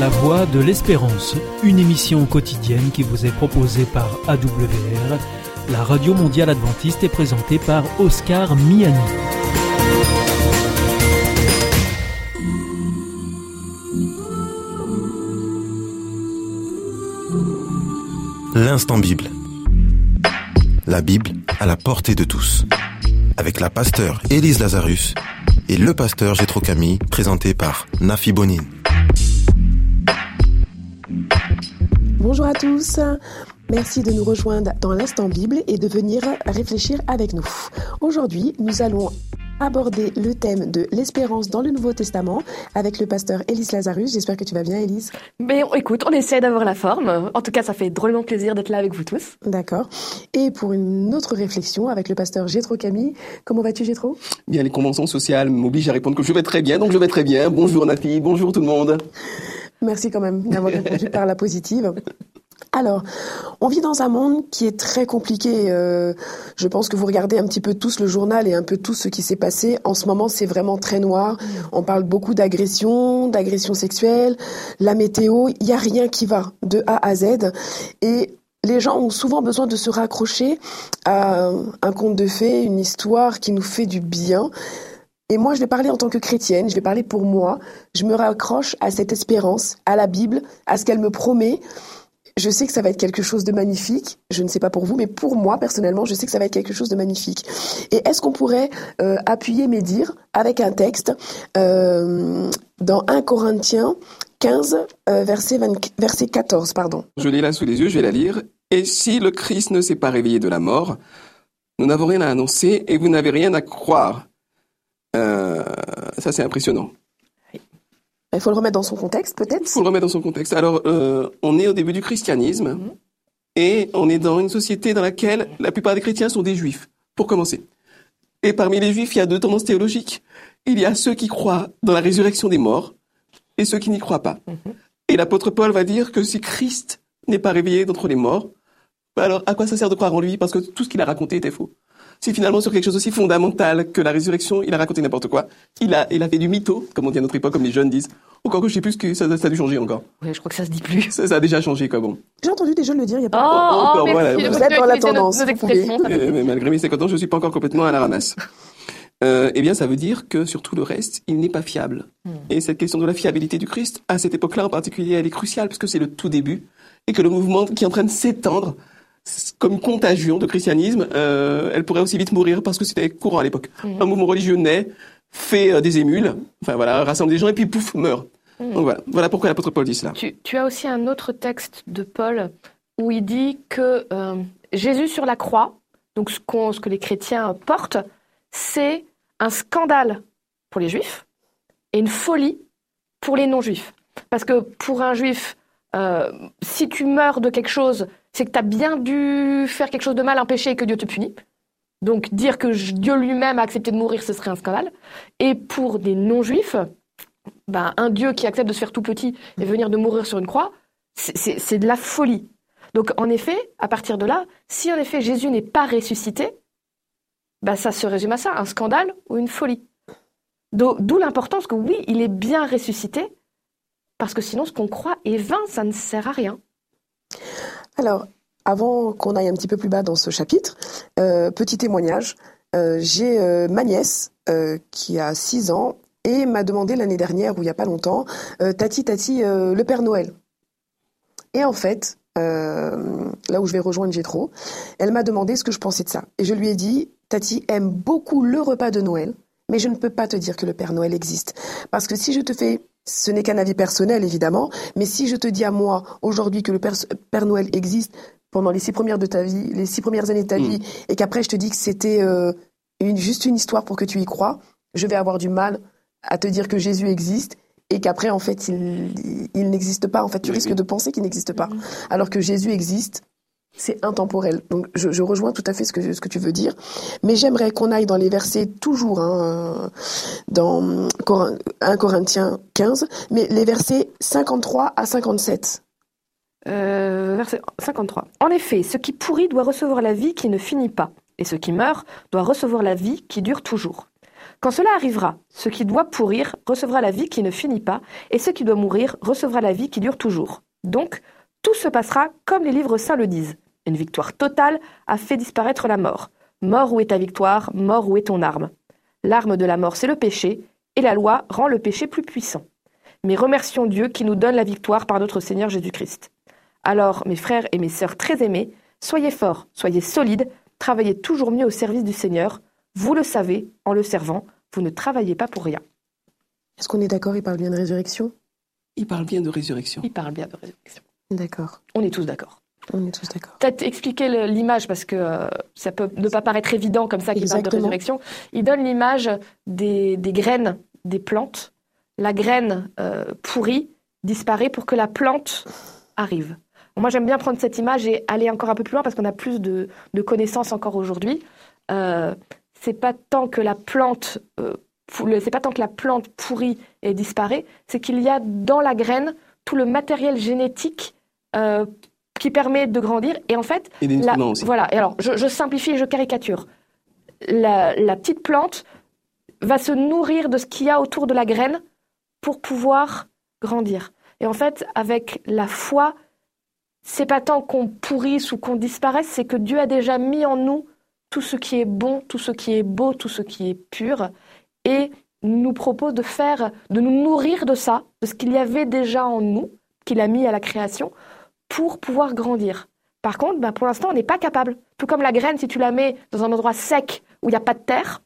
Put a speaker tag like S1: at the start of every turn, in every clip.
S1: La Voix de l'Espérance, une émission quotidienne qui vous est proposée par AWR, la radio mondiale adventiste est présentée par Oscar Miani.
S2: L'instant Bible. La Bible à la portée de tous. Avec la pasteur Élise Lazarus et le pasteur Gétro Camille, présenté par Nafi Bonine.
S3: Bonjour à tous. Merci de nous rejoindre dans l'instant Bible et de venir réfléchir avec nous. Aujourd'hui, nous allons aborder le thème de l'espérance dans le Nouveau Testament avec le pasteur Élise Lazarus. J'espère que tu vas bien, Élise.
S4: Mais écoute, on essaie d'avoir la forme. En tout cas, ça fait drôlement plaisir d'être là avec vous tous.
S3: D'accord. Et pour une autre réflexion avec le pasteur Gétro Camille. Comment vas-tu, Gétro?
S5: Bien, les conventions sociales m'obligent à répondre que je vais très bien, donc je vais très bien. Bonjour Nafi, bonjour tout le monde.
S3: Merci quand même d'avoir répondu par la positive. Alors, on vit dans un monde qui est très compliqué. Euh, je pense que vous regardez un petit peu tous le journal et un peu tout ce qui s'est passé. En ce moment, c'est vraiment très noir. On parle beaucoup d'agression, d'agression sexuelle, la météo. Il n'y a rien qui va de A à Z. Et les gens ont souvent besoin de se raccrocher à un conte de fées, une histoire qui nous fait du bien. Et moi, je vais parler en tant que chrétienne, je vais parler pour moi. Je me raccroche à cette espérance, à la Bible, à ce qu'elle me promet je sais que ça va être quelque chose de magnifique. Je ne sais pas pour vous, mais pour moi, personnellement, je sais que ça va être quelque chose de magnifique. Et est-ce qu'on pourrait euh, appuyer mes dires avec un texte euh, dans 1 Corinthiens 15, euh, verset, 20, verset 14, pardon.
S5: Je l'ai là sous les yeux, je vais la lire. Et si le Christ ne s'est pas réveillé de la mort, nous n'avons rien à annoncer et vous n'avez rien à croire. Ça, c'est impressionnant.
S3: Il faut le remettre dans son contexte, peut-être
S5: Il faut le remettre dans son contexte. Alors, euh, on est au début du christianisme
S3: Mhm.
S5: et on est dans une société dans laquelle la plupart des chrétiens sont des juifs, pour commencer. Et parmi les juifs, il y a deux tendances théologiques. Il y a ceux qui croient dans la résurrection des morts et ceux qui n'y croient pas.
S3: Mhm.
S5: Et l'apôtre Paul va dire que si Christ n'est pas réveillé d'entre les morts, bah alors à quoi ça sert de croire en lui? Parce que tout ce qu'il a raconté était faux. Si finalement sur quelque chose aussi fondamental que la résurrection, il a raconté n'importe quoi, il a, il a fait du mytho, comme on dit à notre époque, comme les jeunes disent. Encore que je sais plus que ça, ça a dû changer encore.
S4: Oui, je crois que ça se dit plus.
S5: Ça, ça a déjà changé, quoi, bon.
S3: J'ai entendu des jeunes le dire il y a pas
S5: oh,
S4: oh,
S5: oh, voilà,
S4: merci.
S5: vous
S3: êtes dans la
S4: nos-
S3: tendance,
S4: Nos
S5: Euh, mais malgré mes 50 ans, je suis pas encore complètement à la ramasse. Euh, eh bien, ça veut dire que sur tout le reste, il n'est pas fiable. Et cette question de la fiabilité du Christ, à cette époque-là en particulier, elle est cruciale puisque c'est le tout début et que le mouvement qui est en train de s'étendre c'est comme contagion de christianisme, euh, elle pourrait aussi vite mourir parce que c'était courant à l'époque. Un mouvement religieux naît, fait euh, des émules, enfin voilà, rassemble des gens et puis pouf, meurt. Donc voilà, voilà pourquoi l'apôtre Paul dit cela.
S4: Tu, tu as aussi un autre texte de Paul où il dit que euh, Jésus sur la croix, donc ce, qu'on- ce que les chrétiens portent, c'est un scandale pour les juifs et une folie pour les non-juifs. Parce que pour un juif, si tu meurs de quelque chose, c'est que tu as bien dû faire quelque chose de mal, un péché et que Dieu te punit. Donc dire que Dieu lui-même a accepté de mourir, ce serait un scandale. Et pour des non-juifs, ben, un Dieu qui accepte de se faire tout petit et venir de mourir sur une croix, c'est- de la folie. Donc en effet, à partir de là, si en effet Jésus n'est pas ressuscité, ben, ça se résume à ça, un scandale ou une folie. Do- D'où l'importance que oui, il est bien ressuscité, parce que sinon ce qu'on croit est vain, ça ne sert à rien.
S3: Alors, avant qu'on aille un petit peu plus bas dans ce chapitre, euh, petit témoignage. Euh, J'ai euh, ma nièce qui a 6 ans et m'a demandé l'année dernière, ou il n'y a pas longtemps, Tati, Tati, le Père Noël. Et en fait, là où je vais rejoindre Gétro, elle m'a demandé ce que je pensais de ça. Et je lui ai dit, Tati aime beaucoup le repas de Noël, mais je ne peux pas te dire que le Père Noël existe. Parce que si je te fais, ce n'est qu'un avis personnel évidemment, mais si je te dis à moi aujourd'hui que le Père, Père Noël existe pendant les six premières de ta vie, les six premières années de ta
S5: Mm.
S3: vie, et qu'après je te dis que c'était euh, une, juste une histoire pour que tu y crois, je vais avoir du mal à te dire que Jésus existe et qu'après en fait il, il n'existe pas. En fait, tu
S5: Oui,
S3: risques
S5: oui.
S3: de penser qu'il n'existe pas, alors que Jésus existe. C'est intemporel. Donc je, rejoins tout à fait ce que, tu veux dire. Mais j'aimerais qu'on aille dans les versets toujours, hein, dans Corin- 1 Corinthiens 15, mais les versets 53 à 57.
S4: Euh, verset 53. En effet, ce qui pourrit doit recevoir la vie qui ne finit pas, et ce qui meurt doit recevoir la vie qui dure toujours. Quand cela arrivera, ce qui doit pourrir recevra la vie qui ne finit pas, et ce qui doit mourir recevra la vie qui dure toujours. Donc, tout se passera comme les livres saints le disent. Une victoire totale a fait disparaître la mort. Mort, où est ta victoire? Mort, où est ton arme? L'arme de la mort, c'est le péché, et la loi rend le péché plus puissant. Mais remercions Dieu qui nous donne la victoire par notre Seigneur Jésus-Christ. Alors, mes frères et mes sœurs très aimés, soyez forts, soyez solides, travaillez toujours mieux au service du Seigneur. Vous le savez, en le servant, vous ne travaillez pas pour rien.
S3: Est-ce qu'on est d'accord? Il parle bien de résurrection?
S5: Il parle bien de résurrection.
S4: Il parle bien de résurrection.
S3: D'accord.
S4: On est tous d'accord.
S3: On est tous d'accord.
S4: Peut-être expliquer l'image parce que euh, ça peut ne pas paraître évident comme ça qu'il parle de résurrection. Il donne l'image des, des graines des plantes. La graine euh, pourrie disparaît pour que la plante arrive. Moi, j'aime bien prendre cette image et aller encore un peu plus loin parce qu'on a plus de, de connaissances encore aujourd'hui. Euh, c'est pas tant que la plante, euh, c'est pas tant que la plante pourrit et disparaît, c'est qu'il y a dans la graine tout le matériel génétique euh, qui permet de grandir. Et en fait,
S5: Et
S4: la- voilà. Et alors, je, je simplifie et je caricature. La, la petite plante va se nourrir de ce qu'il y a autour de la graine pour pouvoir grandir. Et en fait, avec la foi, c'est pas tant qu'on pourrisse ou qu'on disparaisse, c'est que Dieu a déjà mis en nous tout ce qui est bon, tout ce qui est beau, tout ce qui est pur, et nous propose de faire, de nous nourrir de ça, de ce qu'il y avait déjà en nous, qu'il a mis à la création, pour pouvoir grandir. Par contre, ben, pour l'instant, on n'est pas capable. Tout comme la graine, si tu la mets dans un endroit sec où il n'y a pas de terre,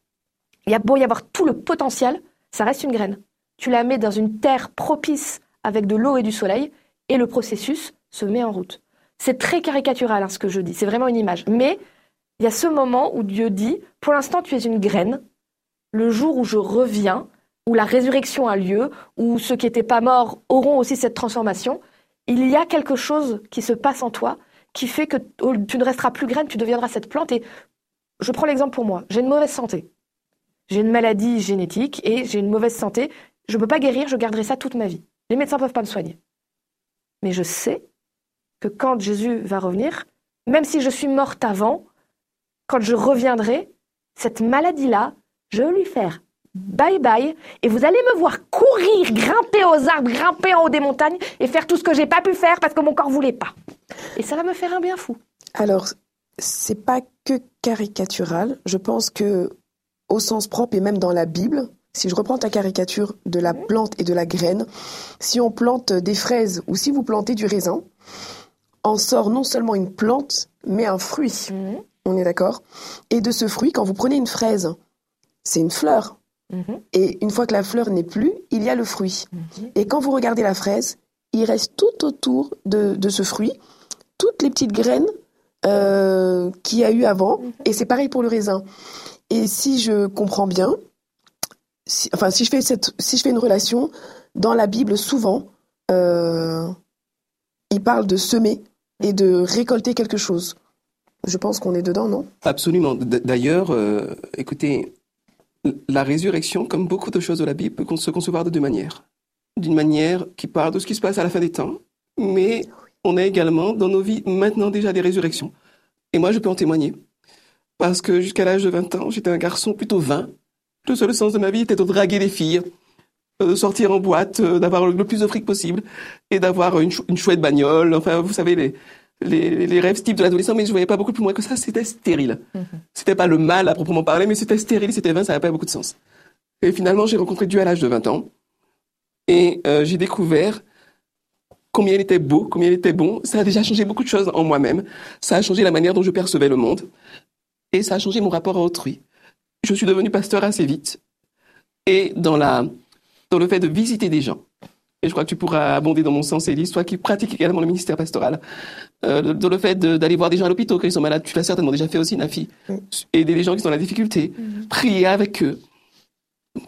S4: il y a beau y avoir tout le potentiel, ça reste une graine. Tu la mets dans une terre propice avec de l'eau et du soleil, et le processus se met en route. C'est très caricatural hein, ce que je dis, c'est vraiment une image. Mais il y a ce moment où Dieu dit, pour l'instant tu es une graine, le jour où je reviens, où la résurrection a lieu, où ceux qui n'étaient pas morts auront aussi cette transformation, il y a quelque chose qui se passe en toi qui fait que tu ne resteras plus graine, tu deviendras cette plante. Et je prends l'exemple pour moi, j'ai une mauvaise santé. J'ai une maladie génétique et j'ai une mauvaise santé. Je ne peux pas guérir, je garderai ça toute ma vie. Les médecins ne peuvent pas me soigner. Mais je sais que quand Jésus va revenir, même si je suis morte avant, quand je reviendrai, cette maladie-là, je vais lui faire bye bye et vous allez me voir courir, grimper aux arbres, grimper en haut des montagnes et faire tout ce que j'ai pas pu faire parce que mon corps voulait pas. Et ça va me faire un bien fou.
S3: Alors, c'est pas que caricatural. Je pense que, au sens propre et même dans la Bible, si je reprends ta caricature de la plante et de la graine, si on plante des fraises ou si vous plantez du raisin, en sort non seulement une plante, mais un fruit. On est d'accord? Et de ce fruit, quand vous prenez une fraise, c'est une fleur.
S4: Mhm.
S3: Et une fois que la fleur n'est plus, il y a le fruit.
S4: Mhm.
S3: Et quand vous regardez la fraise, il reste tout autour de, de ce fruit, toutes les petites graines euh, qu'il y a eu avant. Et c'est pareil pour le raisin. Et si je comprends bien, si, enfin, si je, fais cette, si je fais une relation, dans la Bible, souvent, euh, il parle de semer et de récolter quelque chose. Je pense qu'on est dedans, non?
S5: Absolument. D'ailleurs, euh, écoutez, la résurrection, comme beaucoup de choses de la Bible, peut se concevoir de deux manières. D'une manière qui parle de ce qui se passe à la fin des temps, mais on a également dans nos vies maintenant déjà des résurrections. Et moi, je peux en témoigner. Parce que jusqu'à l'âge de 20 ans, j'étais un garçon plutôt vain. Le seul sens de ma vie était de draguer des filles, euh, de sortir en boîte, euh, d'avoir le plus de fric possible et d'avoir une, une chouette bagnole. Enfin, vous savez, les, les, les rêves types de l'adolescent, mais je voyais pas beaucoup plus loin que ça. C'était stérile. C'était pas le mal à proprement parler, mais c'était stérile, c'était vain, ça n'avait pas beaucoup de sens. Et finalement, j'ai rencontré Dieu à l'âge de 20 ans. Et euh, j'ai découvert combien il était beau, combien il était bon. Ça a déjà changé beaucoup de choses en moi-même. Ça a changé la manière dont je percevais le monde. Et ça a changé mon rapport à autrui. Je suis devenu pasteur assez vite. Et dans, la, dans le fait de visiter des gens. Et je crois que tu pourras abonder dans mon sens, Élise, toi qui pratiques également le ministère pastoral. Euh, dans le fait de- d'aller voir des gens à l'hôpital quand ils sont malades. Tu l'as certainement déjà fait aussi, Nafi. Aider les gens qui sont dans la difficulté. Prier avec eux.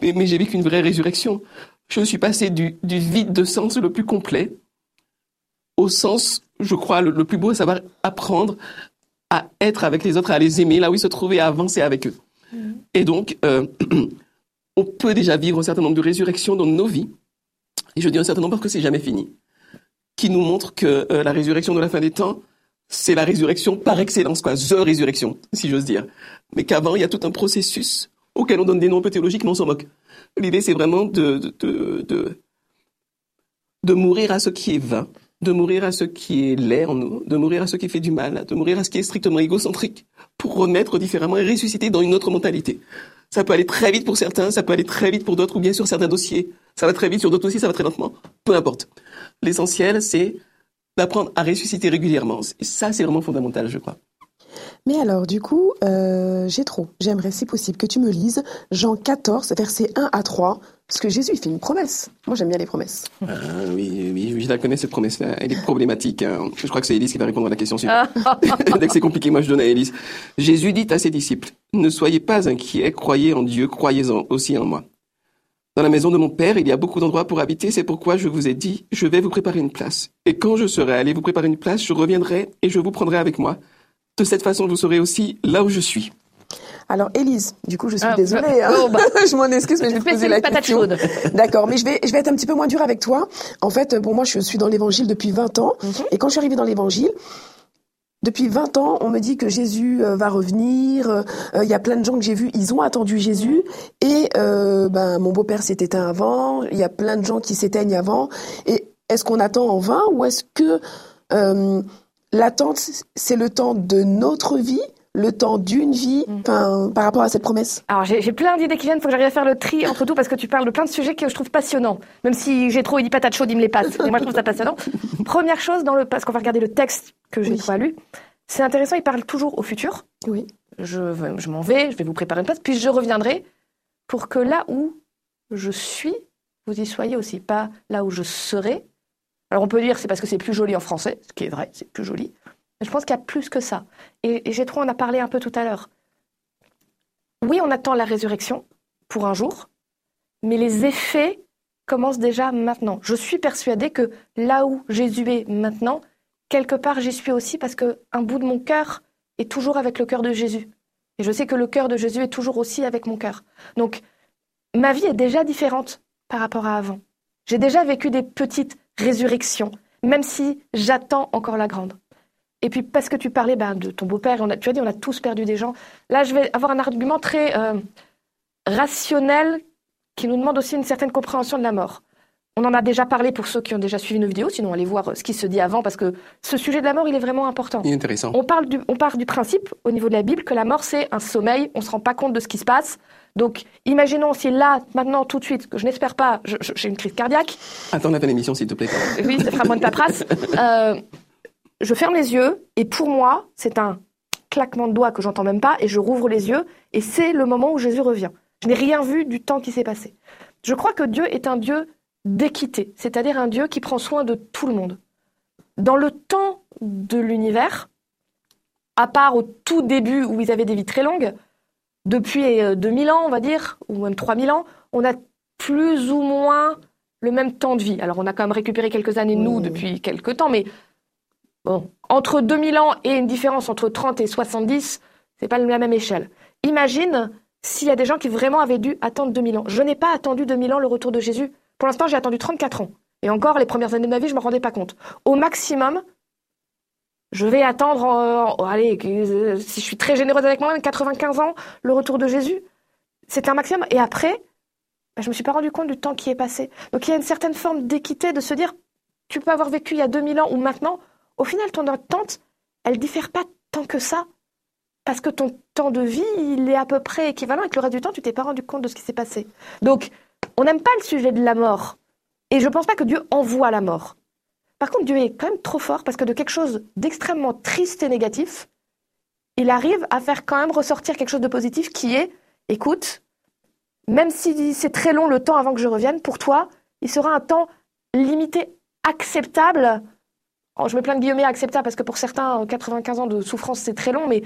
S5: Mais, mais j'ai vécu une vraie résurrection. Je suis passé du, du vide de sens le plus complet au sens, je crois, le, le plus beau, à savoir apprendre à être avec les autres, à les aimer là où ils se trouvaient, à avancer avec eux. Et donc, euh, on peut déjà vivre un certain nombre de résurrections dans nos vies. Et je dis un certain nombre parce que c'est jamais fini. Qui nous montre que euh, la résurrection de la fin des temps, c'est la résurrection par excellence, quoi, the résurrection, si j'ose dire. Mais qu'avant, il y a tout un processus auxquels on donne des noms un peu théologiques, mais on s'en moque. L'idée, c'est vraiment de, de, de, de mourir à ce qui est vain, de mourir à ce qui est laid en nous, de mourir à ce qui fait du mal, de mourir à ce qui est strictement égocentrique, pour renaître différemment et ressusciter dans une autre mentalité. Ça peut aller très vite pour certains, ça peut aller très vite pour d'autres, ou bien sur certains dossiers. Ça va très vite, sur d'autres dossiers, ça va très lentement. Peu importe. L'essentiel, c'est d'apprendre à ressusciter régulièrement. Ça, c'est vraiment fondamental, je crois.
S3: Mais alors, du coup, euh, j'ai trop. J'aimerais, si possible, que tu me lises Jean 14, versets 1 à 3, parce que Jésus, il fait une promesse. Moi, j'aime bien les promesses.
S5: Ah, oui, oui, oui, je la connais, cette promesse-là. Elle est problématique. hein. Je crois que c'est Élise qui va répondre à la question suivante. Dès que c'est compliqué, moi, je donne à Élise. Jésus dit à ses disciples, ne soyez pas inquiets, croyez en Dieu, croyez-en aussi en moi. Dans la maison de mon Père, il y a beaucoup d'endroits pour habiter, c'est pourquoi je vous ai dit, je vais vous préparer une place. Et quand je serai allé vous préparer une place, je reviendrai et je vous prendrai avec moi. De cette façon, vous serez aussi là où je suis.
S3: Alors, Élise, du coup, je suis
S4: Ah,
S3: désolée.
S4: bah,
S3: hein.
S4: oh, bah.
S3: je m'en excuse, mais je vais te poser la
S4: patate
S3: question.
S4: chaude.
S3: D'accord, mais je vais, je vais être un petit peu moins dure avec toi. En fait, bon, moi, je suis dans l'évangile depuis 20 ans.
S4: Mhm.
S3: Et quand je suis arrivée dans l'évangile, depuis 20 ans, on me dit que Jésus euh, va revenir. Euh, Il y a plein de gens que j'ai vus, ils ont attendu Jésus. Et euh, ben, mon beau-père s'est éteint avant. Il y a plein de gens qui s'éteignent avant. Et est-ce qu'on attend en vain ou est-ce que euh, l'attente, c'est le temps de notre vie, le temps d'une vie, enfin, par rapport à cette promesse
S4: Alors j'ai plein d'idées qui viennent, faut que j'arrive à faire le tri entre tout parce que tu parles de plein de sujets que je trouve passionnants. Même si j'ai trop il dit patate chaude, il me les passe. Mais moi je trouve ça passionnant. Première chose dans le parce qu'on va regarder le texte que j'ai
S3: Oui.
S4: pas lu. C'est intéressant, il parle toujours au futur.
S3: Oui.
S4: Je, je m'en vais, je vais vous préparer une place, puis je reviendrai pour que là où je suis, vous y soyez aussi, pas là où je serai. Alors on peut dire c'est parce que c'est plus joli en français, ce qui est vrai, c'est plus joli. Je pense qu'il y a plus que ça. Et, et Gétro en a parlé un peu tout à l'heure. Oui, on attend la résurrection pour un jour, mais les effets commencent déjà maintenant. Je suis persuadée que là où Jésus est maintenant, quelque part j'y suis aussi parce que un bout de mon cœur est toujours avec le cœur de Jésus. Et je sais que le cœur de Jésus est toujours aussi avec mon cœur. Donc, ma vie est déjà différente par rapport à avant. J'ai déjà vécu des petites résurrections, même si j'attends encore la grande. Et puis, parce que tu parlais ben, de ton beau-père, on a- tu as dit on a tous perdu des gens. Là, je vais avoir un argument très euh, rationnel qui nous demande aussi une certaine compréhension de la mort. On en a déjà parlé pour ceux qui ont déjà suivi nos vidéos, sinon allez voir euh, ce qui se dit avant, parce que ce sujet de la mort, il est vraiment important.
S5: Il est intéressant.
S4: On, parle du, on part du principe, au niveau de la Bible, que la mort, c'est un sommeil, on ne se rend pas compte de ce qui se passe. Donc, imaginons si là, maintenant, tout de suite, que je n'espère pas, j'ai une crise cardiaque,
S5: Attends la fin de l'émission, s'il te plaît.
S4: oui, ça fera moins de paperasse. Euh, je ferme les yeux et pour moi, c'est un claquement de doigts que j'entends même pas et je rouvre les yeux et c'est le moment où Jésus revient. Je n'ai rien vu du temps qui s'est passé. Je crois que Dieu est un Dieu d'équité, c'est-à-dire un Dieu qui prend soin de tout le monde. Dans le temps de l'univers, à part au tout début où ils avaient des vies très longues, depuis euh, 2000 ans, on va dire, ou même 3000 ans, on a plus ou moins le même temps de vie. Alors, on a quand même récupéré quelques années, nous,
S3: Oui.
S4: depuis quelques temps, mais bon, entre 2000 ans et une différence entre 30 et 70, c'est pas la même échelle. Imagine s'il y a des gens qui vraiment avaient dû attendre 2000 ans. Je n'ai pas attendu 2000 ans le retour de Jésus. Pour l'instant, j'ai attendu 34 ans. Et encore, les premières années de ma vie, je ne me rendais pas compte. Au maximum, je vais attendre, euh, oh, allez, que- si je suis très généreuse avec moi-même, 95 ans, le retour de Jésus. C'est un maximum. Et après, bah, je me suis pas rendu compte du temps qui est passé. Donc il y a une certaine forme d'équité de se dire, tu peux avoir vécu il y a 2000 ans ou maintenant. Au final, ton attente, elle diffère pas tant que ça. Parce que ton temps de vie, il est à peu près équivalent et que le reste du temps, tu t'es pas rendu compte de ce qui s'est passé. Donc, on n'aime pas le sujet de la mort. Et je pense pas que Dieu envoie la mort. Par contre, Dieu est quand même trop fort parce que de quelque chose d'extrêmement triste et négatif, il arrive à faire quand même ressortir quelque chose de positif qui est, écoute, même si c'est très long le temps avant que je revienne, pour toi, il sera un temps limité, acceptable. Oh, je mets plein de guillemets acceptable parce que pour certains, 95 ans de souffrance, c'est très long, mais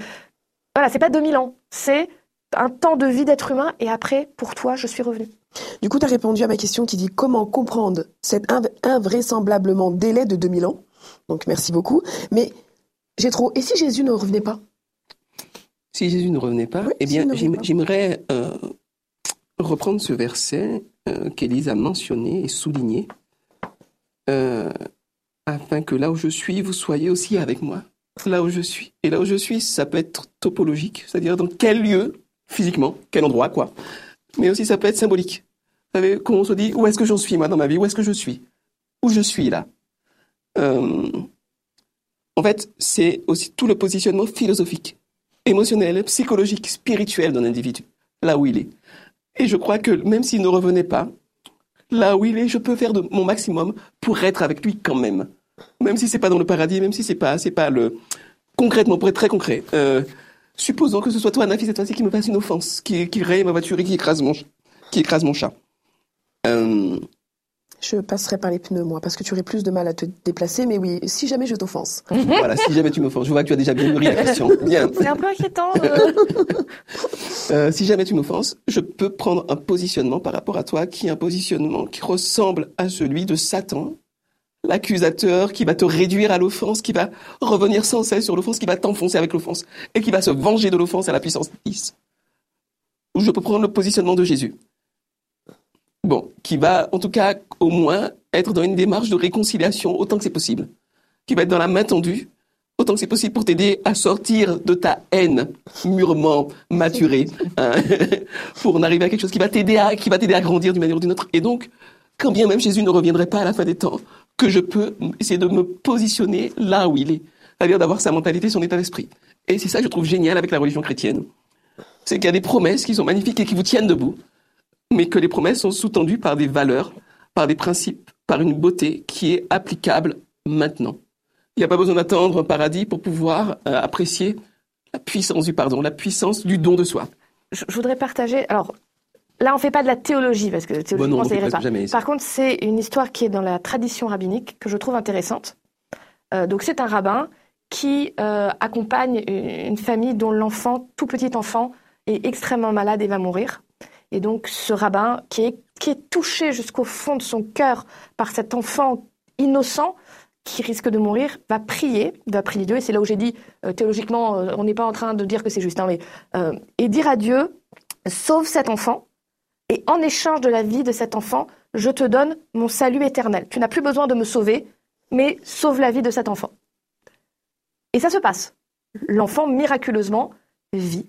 S4: voilà, c'est pas 2000 ans. C'est un temps de vie d'être humain et après, pour toi, je suis revenu.
S3: Du coup, tu as répondu à ma question qui dit comment comprendre cet inv- invraisemblablement délai de 2000 ans? Donc, merci beaucoup. Mais j'ai trop. Et si Jésus ne revenait pas?
S5: Si Jésus ne revenait pas,
S3: Oui,
S5: eh bien, j'aimerais euh, reprendre ce verset euh, qu'Élise a mentionné et souligné, euh, afin que là où je suis, vous soyez aussi avec moi. Là où je suis. Et là où je suis, ça peut être topologique, c'est-à-dire dans quel lieu physiquement, quel endroit, quoi. Mais aussi, ça peut être symbolique. Vous savez, quand on se dit, où est-ce que j'en suis, moi, dans ma vie? Où est-ce que je suis? Où je suis, là? Euh, En fait, c'est aussi tout le positionnement philosophique, émotionnel, psychologique, spirituel d'un individu, là où il est. Et je crois que même s'il ne revenait pas, là où il est, je peux faire de mon maximum pour être avec lui quand même. Même si c'est pas dans le paradis, même si c'est pas, c'est pas le, concrètement, pour être très concret, euh, supposons que ce soit toi, Nafi, cette fois-ci, qui me fasse une offense, qui, qui raye ma voiture et qui écrase mon, qui écrase mon chat. Euh,
S3: Je passerai par les pneus, moi, parce que tu aurais plus de mal à te déplacer, mais oui, si jamais je t'offense.
S5: voilà, si jamais tu m'offenses, je vois que tu as déjà bien mûri la question. Bien.
S4: C'est un peu inquiétant. euh.
S5: Euh, si jamais tu m'offenses, je peux prendre un positionnement par rapport à toi qui est un positionnement qui ressemble à celui de Satan, l'accusateur qui va te réduire à l'offense, qui va revenir sans cesse sur l'offense, qui va t'enfoncer avec l'offense et qui va se venger de l'offense à la puissance 10. Ou je peux prendre le positionnement de Jésus. Bon, qui va en tout cas au moins être dans une démarche de réconciliation autant que c'est possible. Qui va être dans la main tendue autant que c'est possible pour t'aider à sortir de ta haine mûrement maturée, hein, pour en arriver à quelque chose qui va t'aider à, qui va t'aider à grandir d'une manière ou d'une autre. Et donc, quand bien même Jésus ne reviendrait pas à la fin des temps, que je peux essayer de me positionner là où il est. C'est-à-dire d'avoir sa mentalité, son état d'esprit. Et c'est ça que je trouve génial avec la religion chrétienne. C'est qu'il y a des promesses qui sont magnifiques et qui vous tiennent debout, mais que les promesses sont sous-tendues par des valeurs, par des principes, par une beauté qui est applicable maintenant. Il n'y a pas besoin d'attendre un paradis pour pouvoir euh, apprécier la puissance du pardon, la puissance du don de soi.
S4: je, je voudrais partager. Alors là, on fait pas de la théologie parce que théologiquement,
S5: non, on
S4: ça irait pas.
S5: jamais.
S4: Par contre, c'est une histoire qui est dans la tradition rabbinique que je trouve intéressante. Euh, donc, c'est un rabbin qui euh, accompagne une une famille dont l'enfant, tout petit enfant, est extrêmement malade et va mourir. Et donc, ce rabbin qui est, touché jusqu'au fond de son cœur par cet enfant innocent qui risque de mourir, va prier, va prier Dieu. Et c'est là où j'ai dit, euh, théologiquement, euh, on n'est pas en train de dire que c'est juste, hein, mais, euh, et dire à Dieu, sauve cet enfant, et en échange de la vie de cet enfant, je te donne mon salut éternel. Tu n'as plus besoin de me sauver, mais sauve la vie de cet enfant. Et ça se passe. L'enfant, miraculeusement, vit.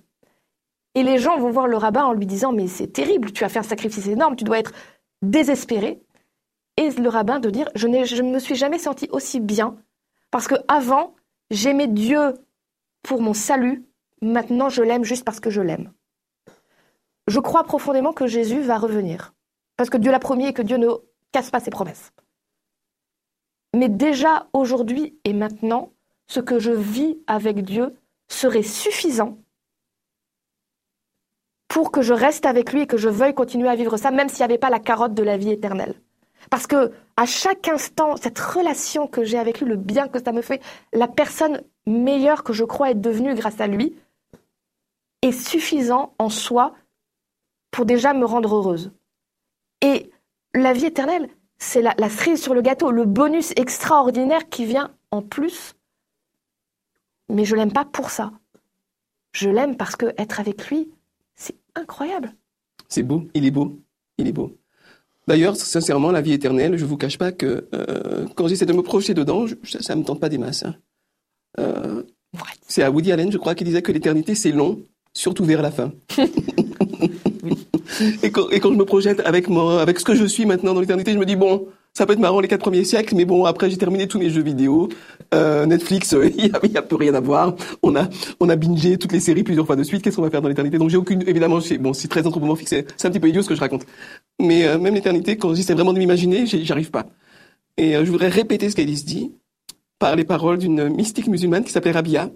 S4: Et les gens vont voir le rabbin en lui disant, mais c'est terrible, tu as fait un sacrifice énorme, tu dois être désespéré. Et le rabbin de dire, je ne me suis jamais senti aussi bien, parce que avant, j'aimais Dieu pour mon salut, maintenant je l'aime juste parce que je l'aime. Je crois profondément que Jésus va revenir, parce que Dieu l'a promis et que Dieu ne casse pas ses promesses. Mais déjà aujourd'hui et maintenant, ce que je vis avec Dieu serait suffisant pour que je reste avec lui et que je veuille continuer à vivre ça, même s'il n'y avait pas la carotte de la vie éternelle. Parce que à chaque instant, cette relation que j'ai avec lui, le bien que ça me fait, la personne meilleure que je crois être devenue grâce à lui, est suffisant en soi pour déjà me rendre heureuse. Et la vie éternelle, c'est la, la cerise sur le gâteau, le bonus extraordinaire qui vient en plus. Mais je l'aime pas pour ça. Je l'aime parce que être avec lui, incroyable.
S5: C'est beau, il est beau, il est beau. D'ailleurs, sincèrement, la vie éternelle, je vous cache pas que euh, quand j'essaie de me projeter dedans, je- ça, ça me tente pas des masses. hein. Euh, c'est à Woody Allen, je crois, qui disait que l'éternité c'est long, surtout vers la fin. et, quand, et quand je me projette avec moi, avec ce que je suis maintenant dans l'éternité, je me dis bon, ça peut être marrant les quatre premiers siècles, mais bon, après j'ai terminé tous mes jeux vidéo, Euh, Netflix, euh, il y, a, a peu rien à voir. On a, on a bingé toutes les séries plusieurs fois de suite. Qu'est-ce qu'on va faire dans l'éternité? Donc j'ai aucune, évidemment, bon, c'est très anthropomorphique, c'est un petit peu idiot ce que je raconte. Mais euh, même l'éternité, quand j'essaie vraiment de m'imaginer, j'arrive pas. Et je voudrais répéter ce qu'Alice dit par les paroles d'une mystique musulmane qui s'appelait Rabia.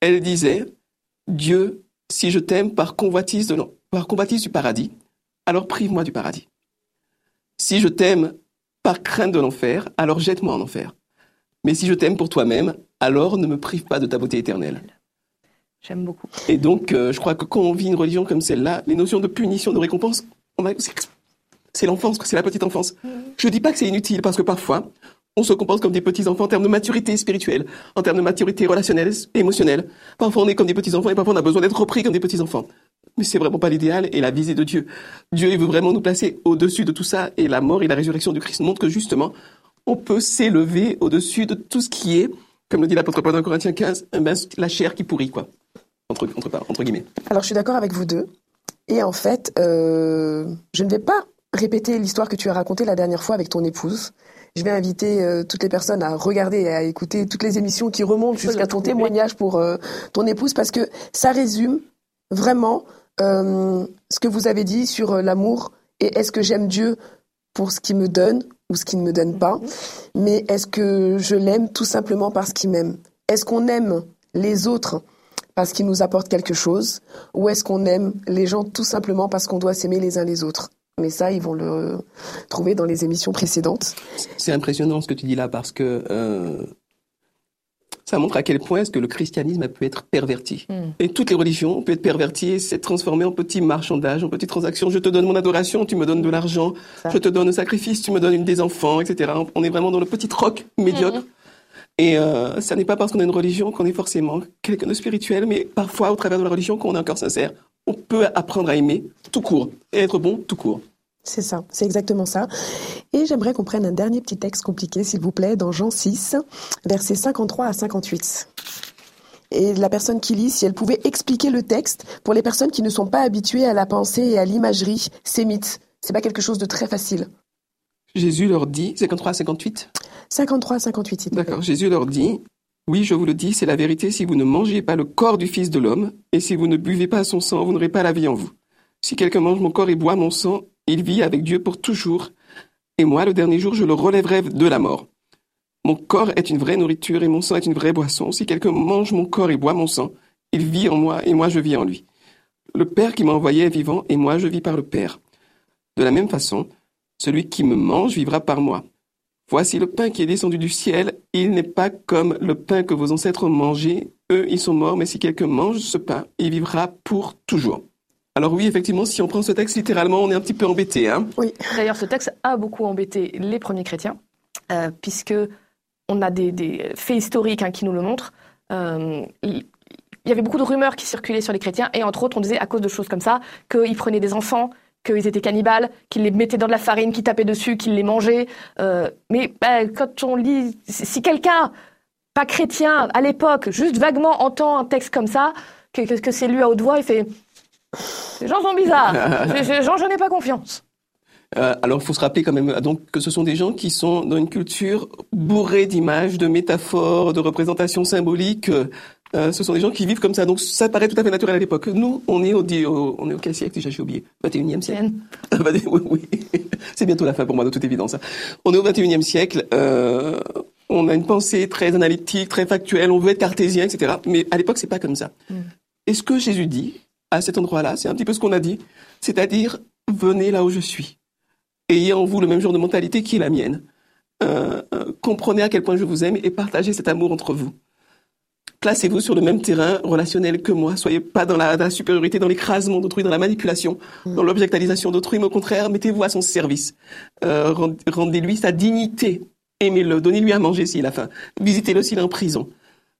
S5: Elle disait Dieu, si je t'aime par convoitise par convoitise du paradis, alors prive-moi du paradis. Si je t'aime par crainte de l'enfer, alors jette-moi en enfer. Mais si je t'aime pour toi-même, alors ne me prive pas de ta beauté éternelle.
S4: J'aime beaucoup.
S5: Et donc, euh, je crois que quand on vit une religion comme celle-là, les notions de punition, de récompense, c'est- l'enfance, c'est la petite enfance. Je dis pas que c'est inutile, parce que parfois, on se comporte comme des petits enfants en termes de maturité spirituelle, en termes de maturité relationnelle, émotionnelle. Parfois, on est comme des petits enfants et parfois, on a besoin d'être repris comme des petits enfants. Mais c'est vraiment pas l'idéal et la visée de Dieu. Dieu, il veut vraiment nous placer au-dessus de tout ça et la mort et la résurrection du Christ montrent que justement, on peut s'élever au-dessus de tout ce qui est, comme le dit l'apôtre Paul dans Corinthiens 15, eh ben, la chair qui pourrit, quoi. entre, entre, entre guillemets.
S3: Alors, je suis d'accord avec vous deux. Et en fait, euh, je ne vais pas répéter l'histoire que tu as racontée la dernière fois avec ton épouse. Je vais inviter euh, toutes les personnes à regarder et à écouter toutes les émissions qui remontent jusqu'à ton témoignage pour euh, ton épouse parce que ça résume vraiment euh, ce que vous avez dit sur l'amour et est-ce que j'aime Dieu pour ce qu'il me donne ou ce qu'il ne me donne pas, mhm. mais est-ce que je l'aime tout simplement parce qu'il m'aime? Est-ce qu'on aime les autres parce qu'ils nous apportent quelque chose ou est-ce qu'on aime les gens tout simplement parce qu'on doit s'aimer les uns les autres? Mais ça, ils vont le trouver dans les émissions précédentes.
S5: C'est impressionnant ce que tu dis là parce que euh, ça montre à quel point est-ce que le christianisme a pu être perverti. Hmm. Et toutes les religions peuvent être perverties et s'être transformées en petits marchandages, en petites transactions. Je te donne mon adoration, tu me donnes de l'argent. Je te donne un sacrifice, tu me donnes des enfants, etc. On est vraiment dans le petit troc médiocre. Hmm. Et euh, ça n'est pas parce qu'on a une religion qu'on est forcément quelqu'un de spirituel, mais parfois, au travers de la religion, qu'on est encore sincère, on peut apprendre à aimer tout court et être bon tout court.
S3: C'est ça, c'est exactement ça. Et j'aimerais qu'on prenne un dernier petit texte compliqué, s'il vous plaît, dans Jean 6, versets 53 à 58. Et la personne qui lit, si elle pouvait expliquer le texte pour les personnes qui ne sont pas habituées à la pensée et à l'imagerie sémite. C'est pas quelque chose de très facile.
S5: Jésus leur dit, 53 à 58
S3: 53 à 58.
S5: D'accord, Jésus leur dit, oui, je vous le dis, c'est la vérité, si vous ne mangez pas le corps du Fils de l'homme, et si vous ne buvez pas son sang, vous n'aurez pas la vie en vous. Si quelqu'un mange mon corps et boit mon sang, il vit avec Dieu pour toujours, et moi, le dernier jour, je le relèverai de la mort. Mon corps est une vraie nourriture et mon sang est une vraie boisson. Si quelqu'un mange mon corps et boit mon sang, il vit en moi et moi je vis en lui. Le Père qui m'a envoyé est vivant et moi je vis par le Père. De la même façon, celui qui me mange vivra par moi. Voici le pain qui est descendu du ciel. Il n'est pas comme le pain que vos ancêtres ont mangé. Eux, ils sont morts, mais si quelqu'un mange ce pain, il vivra pour toujours. Alors oui, effectivement, si on prend ce texte littéralement, on est un petit peu embêté. Hein
S4: oui. D'ailleurs, ce texte a beaucoup embêté les premiers chrétiens, euh, puisque on a des, faits historiques hein, qui nous le montrent. Euh, il y avait beaucoup de rumeurs qui circulaient sur les chrétiens, et entre autres, on disait à cause de choses comme ça qu'ils prenaient des enfants, qu'ils étaient cannibales, qu'ils les mettaient dans de la farine, qu'ils tapaient dessus, qu'ils les mangeaient. Euh, mais bah, quand on lit, si quelqu'un, pas chrétien, à l'époque, juste vaguement entend un texte comme ça, que, que c'est lu à haute voix, il fait Les gens sont bizarres, les gens, je n'ai pas confiance.
S5: Euh, alors, il faut se rappeler quand même donc que ce sont des gens qui sont dans une culture bourrée d'images, de métaphores, de représentations symboliques. Euh, ce sont des gens qui vivent comme ça. Donc ça paraît tout à fait naturel à l'époque. Nous, on est au, on est au quel siècle déjà J'ai oublié. 21e siècle. oui, oui. C'est bientôt la fin pour moi, de toute évidence. Hein. On est au 21e siècle. Euh, on a une pensée très analytique, très factuelle. On veut être cartésien, etc. Mais à l'époque, c'est pas comme ça. Mm. Et ce que Jésus dit à cet endroit-là, c'est un petit peu ce qu'on a dit, c'est-à-dire venez là où je suis. Ayez en vous le même genre de mentalité qui est la mienne. Euh, euh comprenez à quel point je vous aime et partagez cet amour entre vous placez-vous sur le même terrain relationnel que moi. Soyez pas dans la, supériorité, dans l'écrasement d'autrui, dans la manipulation, mm. dans l'objectalisation d'autrui, mais au contraire, mettez-vous à son service. Euh, rendez-lui sa dignité. Aimez-le, donnez-lui à manger s'il a faim. Visitez-le s'il est en prison.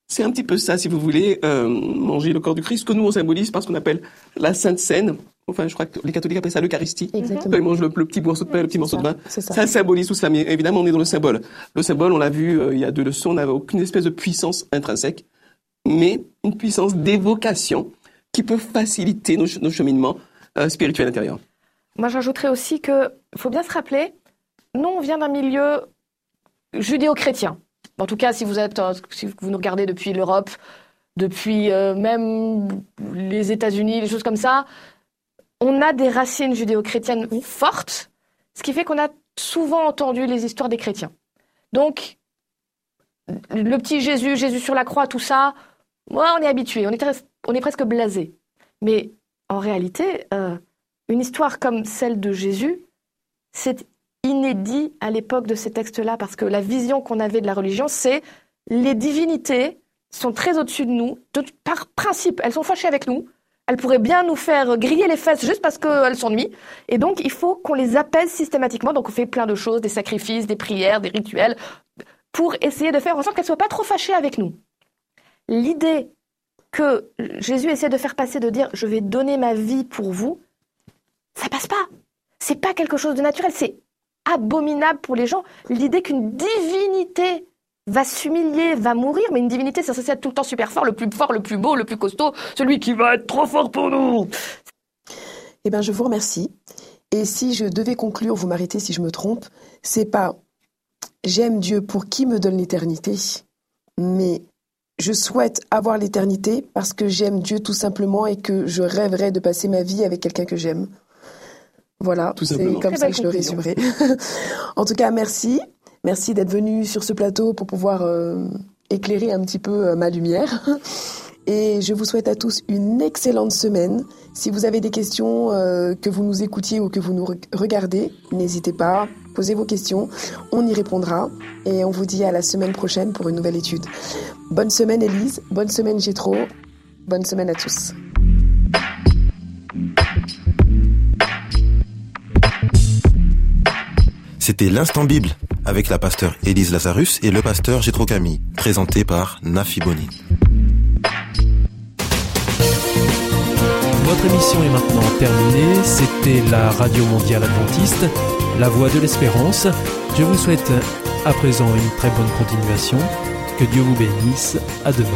S5: C'est un petit peu ça, si vous voulez, euh, manger le corps du Christ, que nous on symbolise par ce qu'on appelle la Sainte Seine. Enfin, je crois que les catholiques appellent ça l'Eucharistie. Exactement. Ils mangent le, petit morceau de pain, le petit morceau de vin. Ça. ça. symbolise tout ça. Mais évidemment, on est dans le symbole. Le symbole, on l'a vu euh, il y a deux leçons, on n'avait aucune espèce de puissance intrinsèque mais une puissance d'évocation qui peut faciliter nos, cheminements euh, spirituels intérieurs.
S4: Moi, j'ajouterais aussi qu'il faut bien se rappeler, nous, on vient d'un milieu judéo-chrétien. En tout cas, si vous euh, vous nous regardez depuis l'Europe, depuis euh, même les États-Unis, les choses comme ça, on a des racines judéo-chrétiennes fortes, ce qui fait qu'on a souvent entendu les histoires des chrétiens. Donc, le petit Jésus, Jésus sur la croix, tout ça, moi, on est habitué, on est, on est presque blasé. Mais en réalité, euh, une histoire comme celle de Jésus, c'est inédit à l'époque de ces textes-là, parce que la vision qu'on avait de la religion, c'est les divinités sont très au-dessus de nous. par principe, elles sont fâchées avec nous. Elles pourraient bien nous faire griller les fesses juste parce qu'elles s'ennuient. Et donc, il faut qu'on les apaise systématiquement. Donc, on fait plein de choses, des sacrifices, des prières, des rituels, pour essayer de faire en sorte qu'elles ne soient pas trop fâchées avec nous l'idée que Jésus essaie de faire passer, de dire je vais donner ma vie pour vous, ça passe pas. C'est pas quelque chose de naturel, c'est abominable pour les gens. L'idée qu'une divinité va s'humilier, va mourir, mais une divinité, c'est censé être tout le temps super fort, le plus fort, le plus beau, le plus costaud, celui qui va être trop fort pour nous.
S3: Eh bien, je vous remercie. Et si je devais conclure, vous m'arrêtez si je me trompe, c'est pas j'aime Dieu pour qui me donne l'éternité, mais je souhaite avoir l'éternité parce que j'aime Dieu tout simplement et que je rêverais de passer ma vie avec quelqu'un que j'aime. Voilà, c'est comme ça que je le résumerai. en tout cas, merci. Merci d'être venu sur ce plateau pour pouvoir euh, éclairer un petit peu euh, ma lumière. Et je vous souhaite à tous une excellente semaine. Si vous avez des questions, euh, que vous nous écoutiez ou que vous nous regardez, n'hésitez pas, posez vos questions, on y répondra. Et on vous dit à la semaine prochaine pour une nouvelle étude. Bonne semaine Elise, bonne semaine Gétro, bonne semaine à tous.
S2: C'était l'Instant Bible avec la pasteur Élise Lazarus et le pasteur Gétro Camille, présenté par Nafi Boni.
S1: Notre émission est maintenant terminée. C'était la Radio Mondiale Adventiste, la voix de l'espérance. Je vous souhaite à présent une très bonne continuation. Que Dieu vous bénisse. À demain.